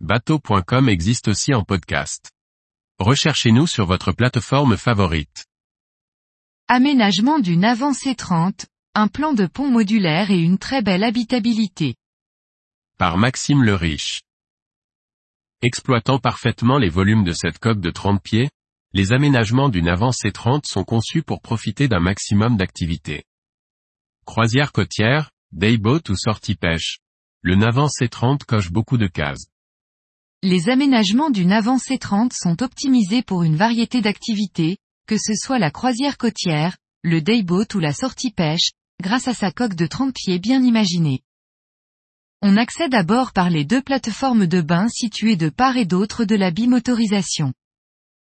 bateau.com existe aussi en podcast. Recherchez-nous sur votre plateforme favorite. Aménagement d'une avant C30, un plan de pont modulaire et une très belle habitabilité. Par Maxime le Riche. Exploitant parfaitement les volumes de cette coque de 30 pieds, les aménagements d'une avant C30 sont conçus pour profiter d'un maximum d'activité. Croisière côtière, dayboat ou sortie pêche. Le Navant C30 coche beaucoup de cases. Les aménagements du Navant C30 sont optimisés pour une variété d'activités, que ce soit la croisière côtière, le dayboat ou la sortie pêche, grâce à sa coque de 30 pieds bien imaginée. On accède à bord par les deux plateformes de bain situées de part et d'autre de la bimotorisation.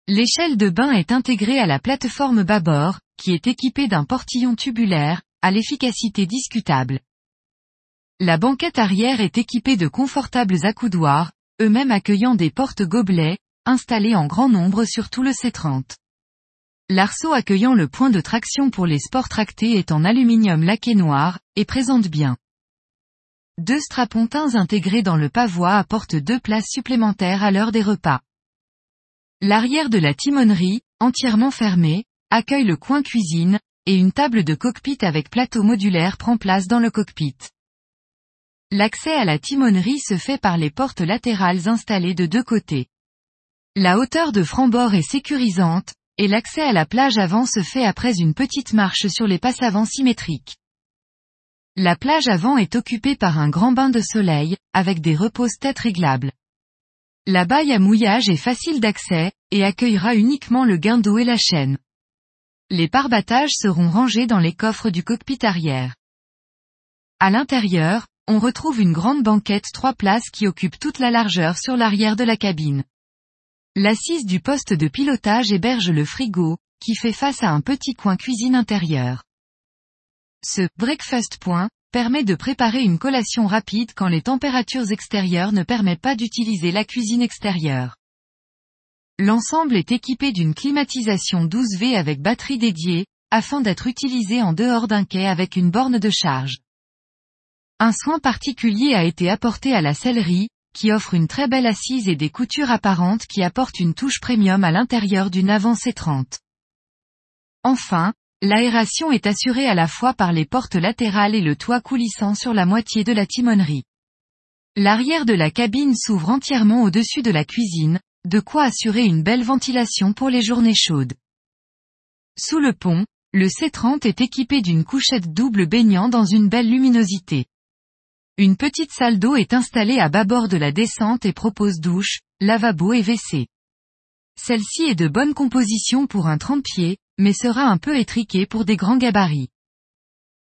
L'échelle de bain est intégrée à la plateforme bâbord, qui est équipée d'un portillon tubulaire, à l'efficacité discutable. La banquette arrière est équipée de confortables accoudoirs, eux-mêmes accueillant des portes gobelets, installés en grand nombre sur tout le C30. L'arceau accueillant le point de traction pour les sports tractés est en aluminium laqué noir, et présente bien. Deux strapontins intégrés dans le pavois apportent deux places supplémentaires à l'heure des repas. L'arrière de la timonerie, entièrement fermée, accueille le coin cuisine, et une table de cockpit avec plateau modulaire prend place dans le cockpit. L'accès à la timonerie se fait par les portes latérales installées de deux côtés. La hauteur de franc-bord est sécurisante, et l'accès à la plage avant se fait après une petite marche sur les passes avant symétriques. La plage avant est occupée par un grand bain de soleil, avec des repose-têtes réglables. La baille à mouillage est facile d'accès, et accueillera uniquement le gain d'eau et la chaîne. Les parbattages seront rangés dans les coffres du cockpit arrière. À l'intérieur, on retrouve une grande banquette trois places qui occupe toute la largeur sur l'arrière de la cabine. L'assise du poste de pilotage héberge le frigo, qui fait face à un petit coin cuisine intérieur. Ce breakfast point permet de préparer une collation rapide quand les températures extérieures ne permettent pas d'utiliser la cuisine extérieure. L'ensemble est équipé d'une climatisation 12V avec batterie dédiée, afin d'être utilisé en dehors d'un quai avec une borne de charge. Un soin particulier a été apporté à la sellerie, qui offre une très belle assise et des coutures apparentes qui apportent une touche premium à l'intérieur d'une avant C30. Enfin, l'aération est assurée à la fois par les portes latérales et le toit coulissant sur la moitié de la timonerie. L'arrière de la cabine s'ouvre entièrement au-dessus de la cuisine, de quoi assurer une belle ventilation pour les journées chaudes. Sous le pont, le C30 est équipé d'une couchette double baignant dans une belle luminosité. Une petite salle d'eau est installée à bâbord de la descente et propose douche, lavabo et WC. Celle-ci est de bonne composition pour un 30 pieds, mais sera un peu étriquée pour des grands gabarits.